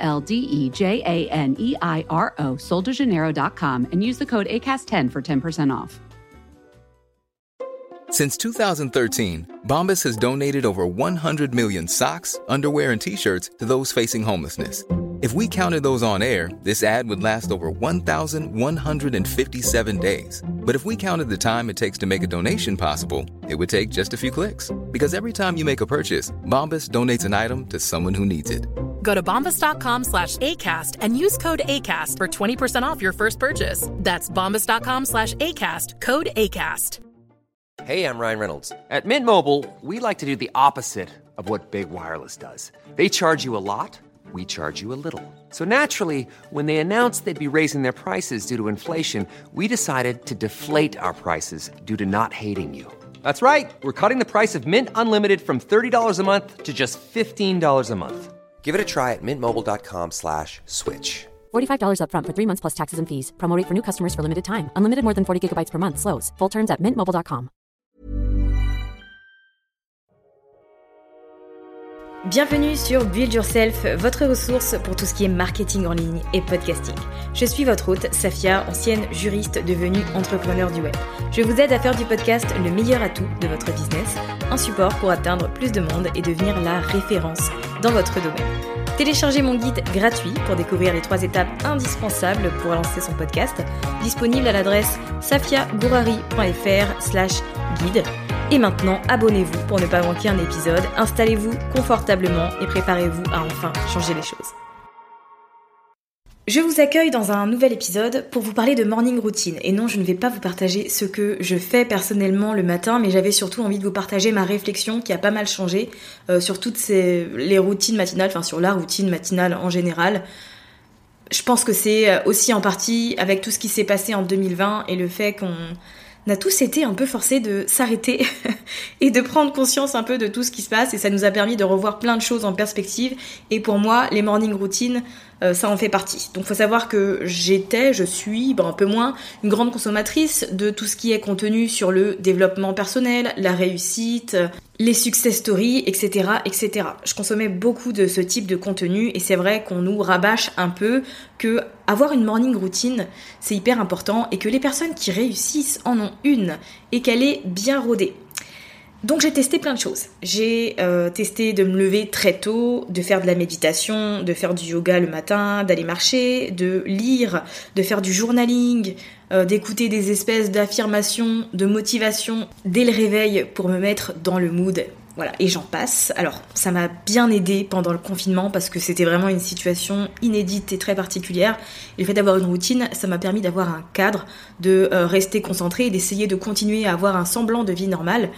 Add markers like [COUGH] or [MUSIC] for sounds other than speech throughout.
L D E J A N E I R O, soldejaneiro.com, and use the code ACAST10 for 10% off. Since 2013, Bombas has donated over 100 million socks, underwear, and t shirts to those facing homelessness. If we counted those on air, this ad would last over 1,157 days. But if we counted the time it takes to make a donation possible, it would take just a few clicks. Because every time you make a purchase, Bombas donates an item to someone who needs it. Go to bombas.com slash ACAST and use code ACAST for 20% off your first purchase. That's bombas.com slash ACAST, code ACAST. Hey, I'm Ryan Reynolds. At Mint Mobile, we like to do the opposite of what Big Wireless does. They charge you a lot, we charge you a little. So naturally, when they announced they'd be raising their prices due to inflation, we decided to deflate our prices due to not hating you. That's right. We're cutting the price of Mint Unlimited from $30 a month to just $15 a month. Give it a try at mintmobile.com slash switch. $45 upfront for three months plus taxes and fees. Promote for new customers for limited time. Unlimited more than 40 gigabytes per month. Slows. Full terms at mintmobile.com. Bienvenue sur Build Yourself, votre ressource pour tout ce qui est marketing en ligne et podcasting. Je suis votre hôte, Safia, ancienne juriste devenue entrepreneur du web. Je vous aide à faire du podcast le meilleur atout de votre business, un support pour atteindre plus de monde et devenir la référence dans votre domaine. Téléchargez mon guide gratuit pour découvrir les trois étapes indispensables pour lancer son podcast, disponible à l'adresse safiagourari.fr slash guide. Et maintenant, abonnez-vous pour ne pas manquer un épisode, installez-vous confortablement et préparez-vous à enfin changer les choses. Je vous accueille dans un nouvel épisode pour vous parler de morning routine. Et non, je ne vais pas vous partager ce que je fais personnellement le matin, mais j'avais surtout envie de vous partager ma réflexion qui a pas mal changé euh, sur toutes les routines matinales, enfin sur la routine matinale en général. Je pense que c'est aussi en partie avec tout ce qui s'est passé en 2020 et le fait qu'on on a tous été un peu forcés de s'arrêter [LAUGHS] et de prendre conscience un peu de tout ce qui se passe et ça nous a permis de revoir plein de choses en perspective et pour moi les morning routines euh, ça en fait partie. Donc faut savoir que j'étais, je suis, un peu moins, une grande consommatrice de tout ce qui est contenu sur le développement personnel, la réussite, les success stories, etc., etc. Je consommais beaucoup de ce type de contenu et c'est vrai qu'on nous rabâche un peu que avoir une morning routine, c'est hyper important et que les personnes qui réussissent en ont une et qu'elle est bien rodée. Donc j'ai testé plein de choses. J'ai euh, testé de me lever très tôt, de faire de la méditation, de faire du yoga le matin, d'aller marcher, de lire, de faire du journaling, euh, d'écouter des espèces d'affirmations, de motivation dès le réveil pour me mettre dans le mood. Voilà, et j'en passe. Alors, ça m'a bien aidé pendant le confinement parce que c'était vraiment une situation inédite et très particulière. Et le fait d'avoir une routine, ça m'a permis d'avoir un cadre, de euh, rester concentré et d'essayer de continuer à avoir un semblant de vie normale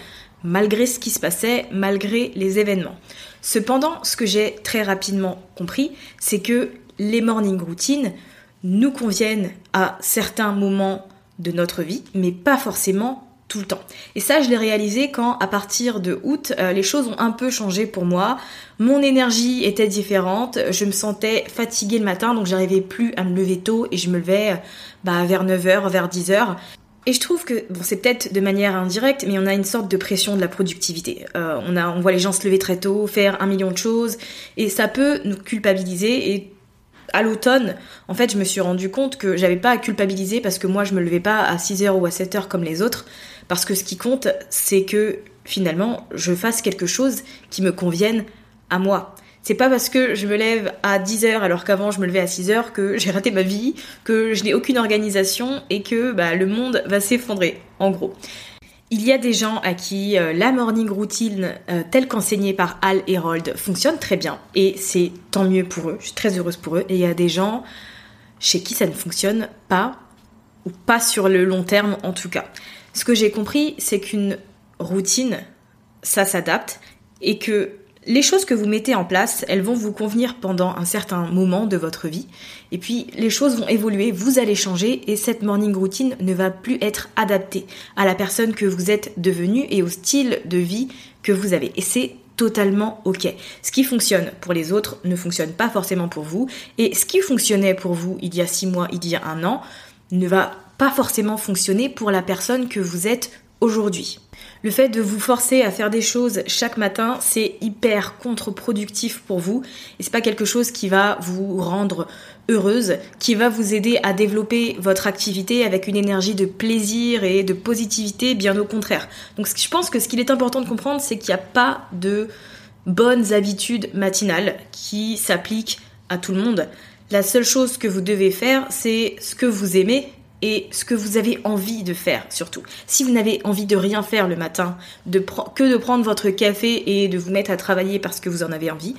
malgré ce qui se passait, malgré les événements. Cependant, ce que j'ai très rapidement compris, c'est que les morning routines nous conviennent à certains moments de notre vie, mais pas forcément tout le temps. Et ça, je l'ai réalisé quand, à partir de août, euh, les choses ont un peu changé pour moi. Mon énergie était différente, je me sentais fatiguée le matin, donc j'arrivais plus à me lever tôt et je me levais bah, vers 9h, vers 10h. Et je trouve que, bon, c'est peut-être de manière indirecte, mais on a une sorte de pression de la productivité. Euh, on, on voit les gens se lever très tôt, faire un million de choses, et ça peut nous culpabiliser. Et à l'automne, en fait, je me suis rendu compte que j'avais pas à culpabiliser parce que moi, je me levais pas à 6h ou à 7h comme les autres, parce que ce qui compte, c'est que finalement, je fasse quelque chose qui me convienne à moi. C'est pas parce que je me lève à 10h alors qu'avant je me levais à 6h que j'ai raté ma vie, que je n'ai aucune organisation et que bah, le monde va s'effondrer, en gros. Il y a des gens à qui euh, la morning routine euh, telle qu'enseignée par Al Herold fonctionne très bien et c'est tant mieux pour eux, je suis très heureuse pour eux. Et il y a des gens chez qui ça ne fonctionne pas ou pas sur le long terme en tout cas. Ce que j'ai compris, c'est qu'une routine, ça s'adapte et que Les choses que vous mettez en place, elles vont vous convenir pendant un certain moment de votre vie. Et puis les choses vont évoluer, vous allez changer et cette morning routine ne va plus être adaptée à la personne que vous êtes devenue et au style de vie que vous avez. Et c'est totalement ok. Ce qui fonctionne pour les autres ne fonctionne pas forcément pour vous. Et ce qui fonctionnait pour vous il y a six mois, il y a un an, ne va pas forcément fonctionner pour la personne que vous êtes aujourd'hui. Le fait de vous forcer à faire des choses chaque matin, c'est hyper contre-productif pour vous et c'est pas quelque chose qui va vous rendre heureuse, qui va vous aider à développer votre activité avec une énergie de plaisir et de positivité, bien au contraire. Donc je pense que ce qu'il est important de comprendre, c'est qu'il n'y a pas de bonnes habitudes matinales qui s'appliquent à tout le monde. La seule chose que vous devez faire, c'est ce que vous aimez et ce que vous avez envie de faire surtout. Si vous n'avez envie de rien faire le matin, que de prendre votre café et de vous mettre à travailler parce que vous en avez envie,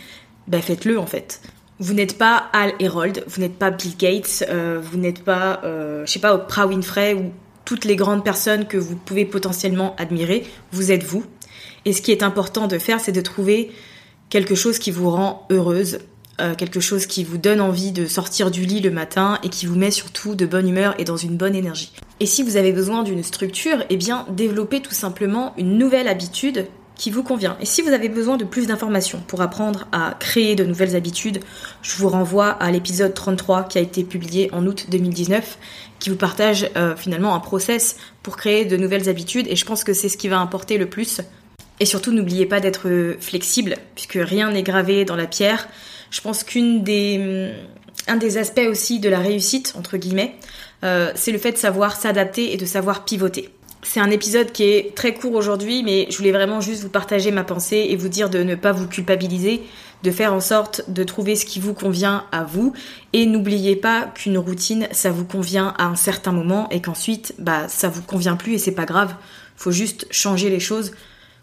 bah faites-le en fait. Vous n'êtes pas Al Herold, vous n'êtes pas Bill Gates, euh, vous n'êtes pas, euh, je sais pas, Oprah Winfrey ou toutes les grandes personnes que vous pouvez potentiellement admirer. Vous êtes vous. Et ce qui est important de faire, c'est de trouver quelque chose qui vous rend heureuse, euh, quelque chose qui vous donne envie de sortir du lit le matin et qui vous met surtout de bonne humeur et dans une bonne énergie. Et si vous avez besoin d'une structure, eh bien développez tout simplement une nouvelle habitude qui vous convient. Et si vous avez besoin de plus d'informations pour apprendre à créer de nouvelles habitudes, je vous renvoie à l'épisode 33 qui a été publié en août 2019 qui vous partage euh, finalement un process pour créer de nouvelles habitudes et je pense que c'est ce qui va importer le plus. Et surtout n'oubliez pas d'être flexible puisque rien n'est gravé dans la pierre. Je pense qu'une des hum, un des aspects aussi de la réussite entre guillemets, euh, c'est le fait de savoir s'adapter et de savoir pivoter. C'est un épisode qui est très court aujourd'hui, mais je voulais vraiment juste vous partager ma pensée et vous dire de ne pas vous culpabiliser, de faire en sorte de trouver ce qui vous convient à vous. Et n'oubliez pas qu'une routine, ça vous convient à un certain moment et qu'ensuite, bah, ça vous convient plus et c'est pas grave. Faut juste changer les choses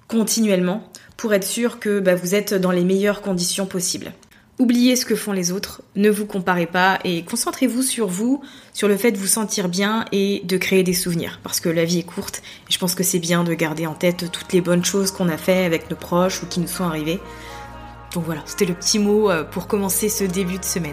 continuellement pour être sûr que bah, vous êtes dans les meilleures conditions possibles. Oubliez ce que font les autres, ne vous comparez pas et concentrez-vous sur vous, sur le fait de vous sentir bien et de créer des souvenirs. Parce que la vie est courte et je pense que c'est bien de garder en tête toutes les bonnes choses qu'on a fait avec nos proches ou qui nous sont arrivées. Donc voilà, c'était le petit mot euh, pour commencer ce début de semaine.